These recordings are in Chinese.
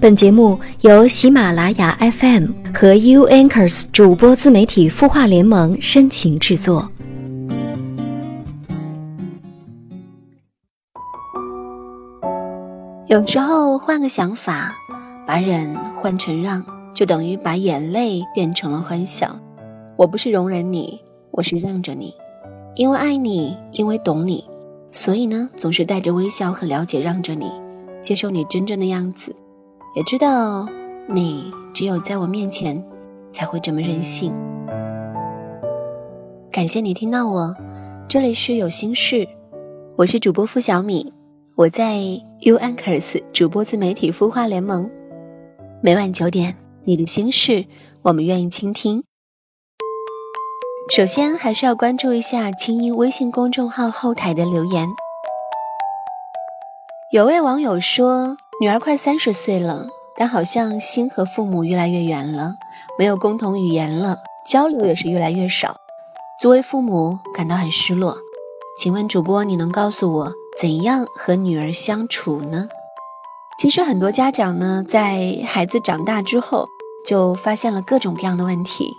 本节目由喜马拉雅 FM 和 U Anchors 主播自媒体孵化联盟深情制作。有时候换个想法，把忍换成让，就等于把眼泪变成了欢笑。我不是容忍你，我是让着你，因为爱你，因为懂你，所以呢，总是带着微笑和了解让着你，接受你真正的样子。也知道你只有在我面前才会这么任性。感谢你听到我，这里是有心事，我是主播付小米，我在 U Anchors 主播自媒体孵化联盟，每晚九点，你的心事我们愿意倾听。首先还是要关注一下清音微信公众号后台的留言，有位网友说。女儿快三十岁了，但好像心和父母越来越远了，没有共同语言了，交流也是越来越少。作为父母，感到很失落。请问主播，你能告诉我怎样和女儿相处呢？其实很多家长呢，在孩子长大之后，就发现了各种各样的问题。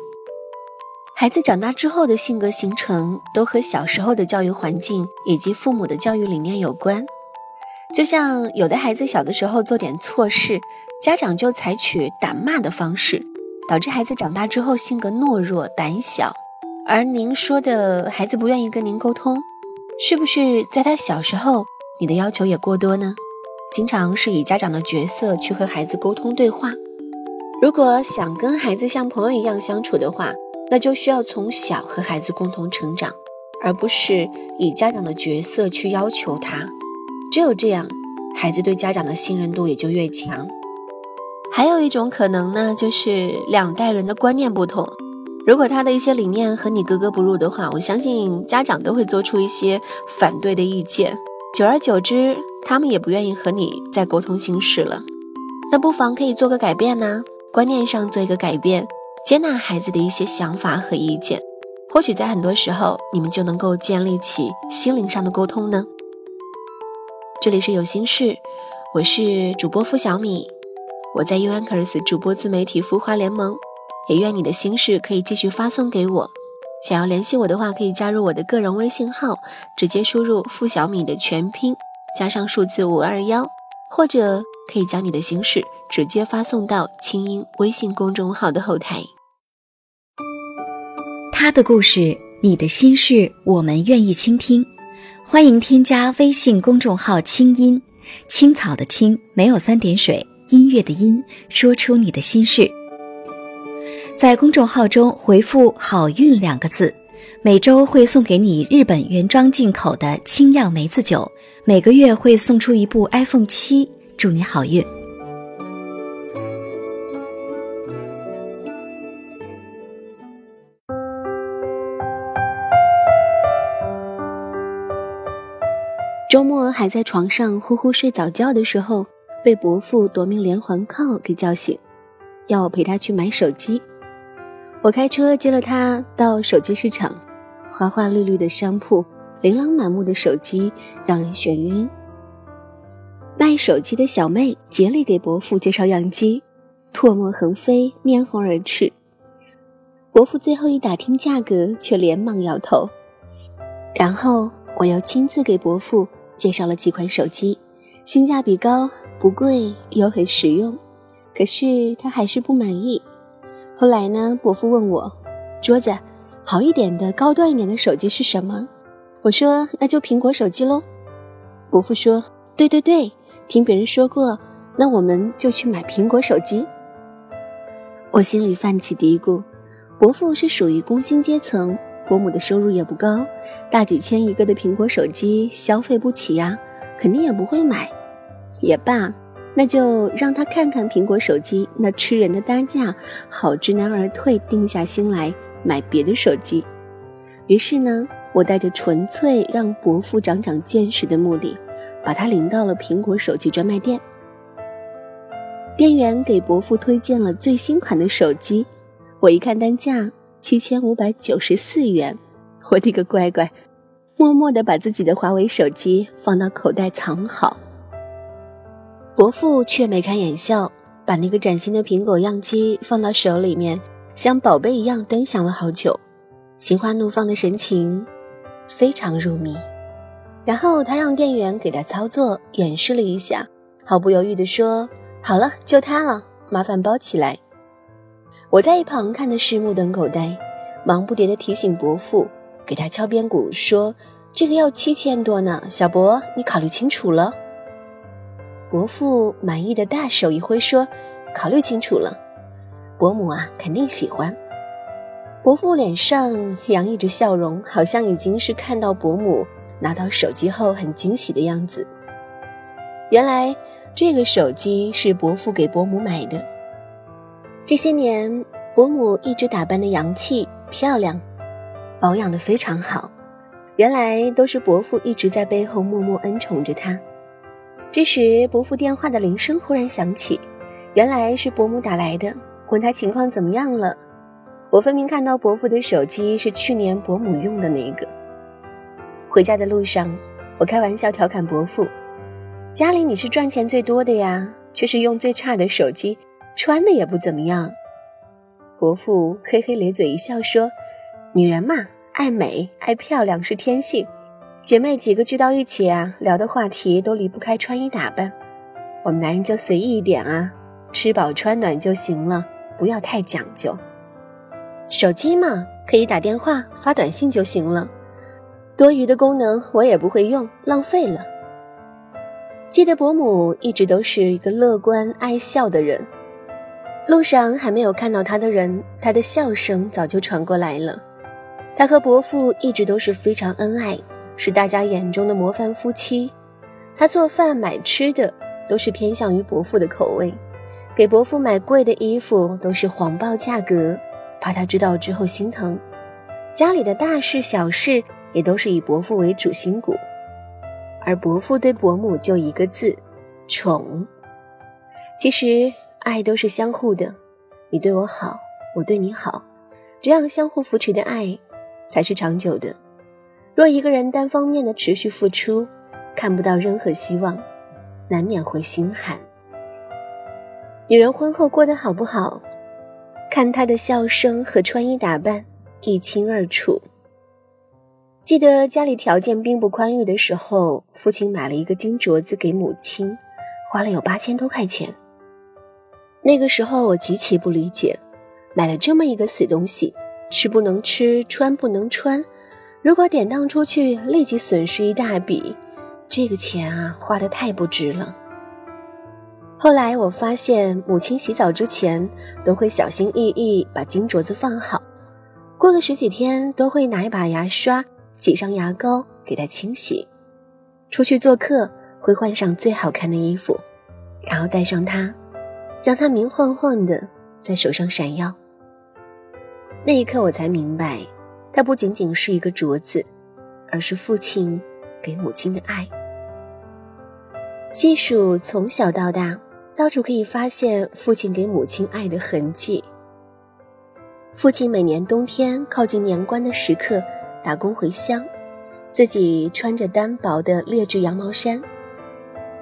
孩子长大之后的性格形成，都和小时候的教育环境以及父母的教育理念有关。就像有的孩子小的时候做点错事，家长就采取打骂的方式，导致孩子长大之后性格懦弱、胆小。而您说的孩子不愿意跟您沟通，是不是在他小时候你的要求也过多呢？经常是以家长的角色去和孩子沟通对话。如果想跟孩子像朋友一样相处的话，那就需要从小和孩子共同成长，而不是以家长的角色去要求他。只有这样，孩子对家长的信任度也就越强。还有一种可能呢，就是两代人的观念不同。如果他的一些理念和你格格不入的话，我相信家长都会做出一些反对的意见。久而久之，他们也不愿意和你再沟通心事了。那不妨可以做个改变呢，观念上做一个改变，接纳孩子的一些想法和意见。或许在很多时候，你们就能够建立起心灵上的沟通呢。这里是有心事，我是主播付小米，我在 U Anchors 主播自媒体孵化联盟，也愿你的心事可以继续发送给我。想要联系我的话，可以加入我的个人微信号，直接输入付小米的全拼加上数字五二幺，或者可以将你的心事直接发送到清音微信公众号的后台。他的故事，你的心事，我们愿意倾听。欢迎添加微信公众号“清音青草”的青没有三点水，音乐的音，说出你的心事。在公众号中回复“好运”两个字，每周会送给你日本原装进口的清酿梅子酒，每个月会送出一部 iPhone 七，祝你好运。周末还在床上呼呼睡早觉的时候，被伯父夺命连环 call 给叫醒，要我陪他去买手机。我开车接了他到手机市场，花花绿绿的商铺，琳琅满目的手机让人眩晕。卖手机的小妹竭力给伯父介绍样机，唾沫横飞，面红耳赤。伯父最后一打听价格，却连忙摇头。然后我又亲自给伯父。介绍了几款手机，性价比高，不贵又很实用，可是他还是不满意。后来呢，伯父问我：“桌子，好一点的、高端一点的手机是什么？”我说：“那就苹果手机喽。”伯父说：“对对对，听别人说过，那我们就去买苹果手机。”我心里泛起嘀咕：伯父是属于工薪阶层。伯母的收入也不高，大几千一个的苹果手机消费不起呀，肯定也不会买。也罢，那就让他看看苹果手机那吃人的单价，好知难而退，定下心来买别的手机。于是呢，我带着纯粹让伯父长长见识的目的，把他领到了苹果手机专卖店。店员给伯父推荐了最新款的手机，我一看单价。七千五百九十四元，我的个乖乖，默默地把自己的华为手机放到口袋藏好。伯父却眉开眼笑，把那个崭新的苹果样机放到手里面，像宝贝一样端详了好久，心花怒放的神情非常入迷。然后他让店员给他操作演示了一下，毫不犹豫地说：“好了，就它了，麻烦包起来。”我在一旁看的是目瞪口呆，忙不迭地提醒伯父，给他敲边鼓说：“这个要七千多呢，小伯，你考虑清楚了。”伯父满意的大手一挥说：“考虑清楚了，伯母啊，肯定喜欢。”伯父脸上洋溢着笑容，好像已经是看到伯母。拿到手机后很惊喜的样子。原来这个手机是伯父给伯母买的。这些年，伯母一直打扮的洋气漂亮，保养的非常好。原来都是伯父一直在背后默默恩宠着她。这时，伯父电话的铃声忽然响起，原来是伯母打来的，问他情况怎么样了。我分明看到伯父的手机是去年伯母用的那个。回家的路上，我开玩笑调侃伯父：“家里你是赚钱最多的呀，却是用最差的手机，穿的也不怎么样。”伯父嘿嘿咧嘴一笑说：“女人嘛，爱美爱漂亮是天性，姐妹几个聚到一起啊，聊的话题都离不开穿衣打扮。我们男人就随意一点啊，吃饱穿暖就行了，不要太讲究。手机嘛，可以打电话发短信就行了。”多余的功能我也不会用，浪费了。记得伯母一直都是一个乐观爱笑的人，路上还没有看到他的人，他的笑声早就传过来了。他和伯父一直都是非常恩爱，是大家眼中的模范夫妻。他做饭买吃的都是偏向于伯父的口味，给伯父买贵的衣服都是谎报价格，怕他知道之后心疼。家里的大事小事。也都是以伯父为主心骨，而伯父对伯母就一个字：宠。其实爱都是相互的，你对我好，我对你好，这样相互扶持的爱才是长久的。若一个人单方面的持续付出，看不到任何希望，难免会心寒。女人婚后过得好不好，看她的笑声和穿衣打扮一清二楚。记得家里条件并不宽裕的时候，父亲买了一个金镯子给母亲，花了有八千多块钱。那个时候我极其不理解，买了这么一个死东西，吃不能吃，穿不能穿，如果典当出去，立即损失一大笔，这个钱啊，花的太不值了。后来我发现，母亲洗澡之前都会小心翼翼把金镯子放好，过了十几天都会拿一把牙刷。挤上牙膏给它清洗，出去做客会换上最好看的衣服，然后带上它，让它明晃晃的在手上闪耀。那一刻我才明白，它不仅仅是一个镯子，而是父亲给母亲的爱。细数从小到大，到处可以发现父亲给母亲爱的痕迹。父亲每年冬天靠近年关的时刻。打工回乡，自己穿着单薄的劣质羊毛衫，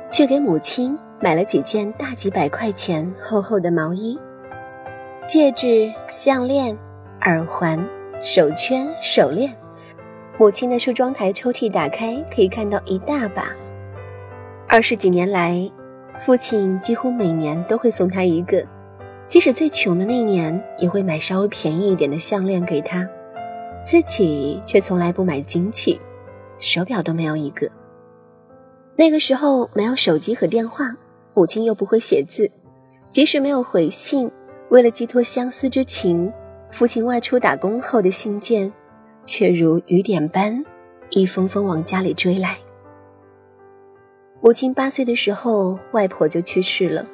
却给母亲买了几件大几百块钱厚厚的毛衣、戒指、项链、耳环、手圈、手链。母亲的梳妆台抽屉打开，可以看到一大把。二十几年来，父亲几乎每年都会送她一个，即使最穷的那年，也会买稍微便宜一点的项链给她。自己却从来不买金器，手表都没有一个。那个时候没有手机和电话，母亲又不会写字，即使没有回信，为了寄托相思之情，父亲外出打工后的信件，却如雨点般一封封往家里追来。母亲八岁的时候，外婆就去世了。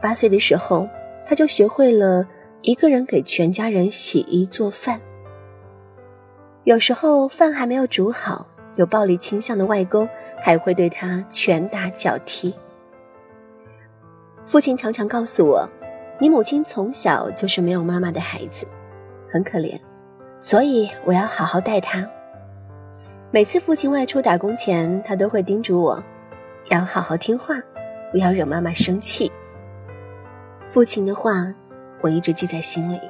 八岁的时候，他就学会了一个人给全家人洗衣做饭。有时候饭还没有煮好，有暴力倾向的外公还会对他拳打脚踢。父亲常常告诉我：“你母亲从小就是没有妈妈的孩子，很可怜，所以我要好好待她。”每次父亲外出打工前，他都会叮嘱我，要好好听话，不要惹妈妈生气。父亲的话，我一直记在心里，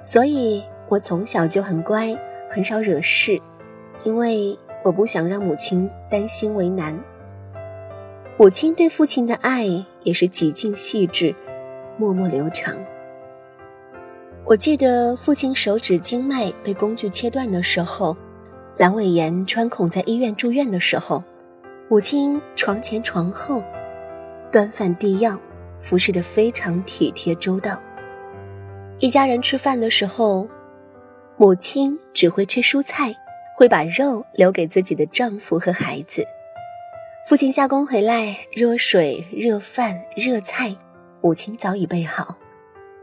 所以我从小就很乖，很少惹事，因为我不想让母亲担心为难。母亲对父亲的爱也是极尽细致，默默流长。我记得父亲手指经脉被工具切断的时候，阑尾炎穿孔在医院住院的时候，母亲床前床后，端饭递药。服侍的非常体贴周到。一家人吃饭的时候，母亲只会吃蔬菜，会把肉留给自己的丈夫和孩子。父亲下工回来，热水、热饭、热菜，母亲早已备好。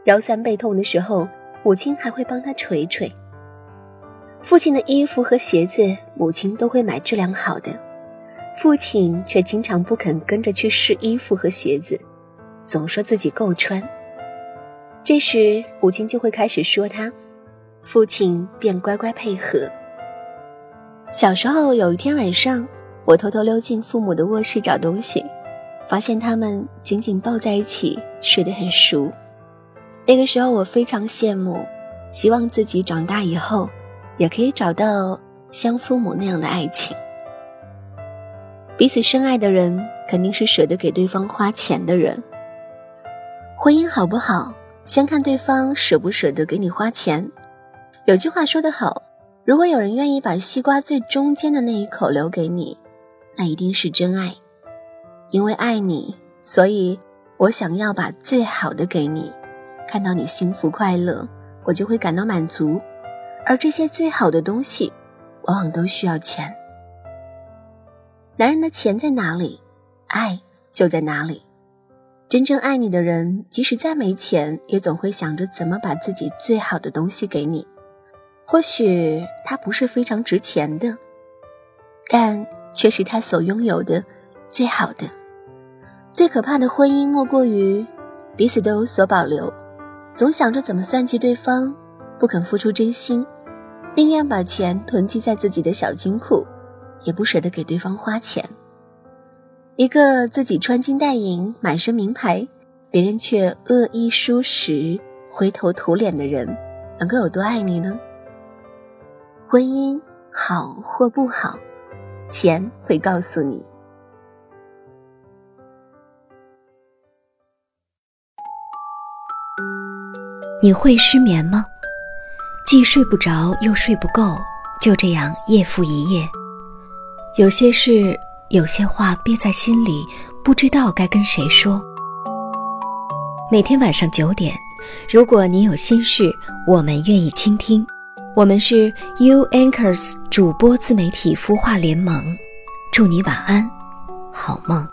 腰酸背痛的时候，母亲还会帮他捶捶。父亲的衣服和鞋子，母亲都会买质量好的，父亲却经常不肯跟着去试衣服和鞋子。总说自己够穿，这时母亲就会开始说他，父亲便乖乖配合。小时候有一天晚上，我偷偷溜进父母的卧室找东西，发现他们紧紧抱在一起睡得很熟。那个时候我非常羡慕，希望自己长大以后也可以找到像父母那样的爱情。彼此深爱的人，肯定是舍得给对方花钱的人。婚姻好不好，先看对方舍不舍得给你花钱。有句话说得好，如果有人愿意把西瓜最中间的那一口留给你，那一定是真爱。因为爱你，所以我想要把最好的给你。看到你幸福快乐，我就会感到满足。而这些最好的东西，往往都需要钱。男人的钱在哪里，爱就在哪里。真正爱你的人，即使再没钱，也总会想着怎么把自己最好的东西给你。或许他不是非常值钱的，但却是他所拥有的最好的。最可怕的婚姻，莫过于彼此都有所保留，总想着怎么算计对方，不肯付出真心，宁愿把钱囤积在自己的小金库，也不舍得给对方花钱。一个自己穿金戴银、满身名牌，别人却恶意疏食、灰头土脸的人，能够有多爱你呢？婚姻好或不好，钱会告诉你。你会失眠吗？既睡不着又睡不够，就这样夜复一夜。有些事。有些话憋在心里，不知道该跟谁说。每天晚上九点，如果你有心事，我们愿意倾听。我们是 U Anchors 主播自媒体孵化联盟，祝你晚安，好梦。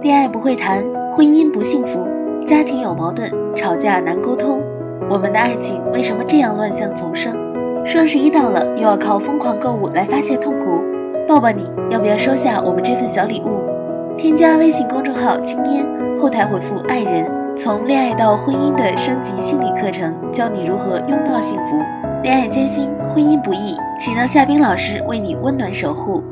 恋爱不会谈，婚姻不幸福，家庭有矛盾，吵架难沟通。我们的爱情为什么这样乱象丛生？双十一到了，又要靠疯狂购物来发泄痛苦。抱抱你，要不要收下我们这份小礼物？添加微信公众号“青烟”，后台回复“爱人”，从恋爱到婚姻的升级心理课程，教你如何拥抱幸福。恋爱艰辛，婚姻不易，请让夏冰老师为你温暖守护。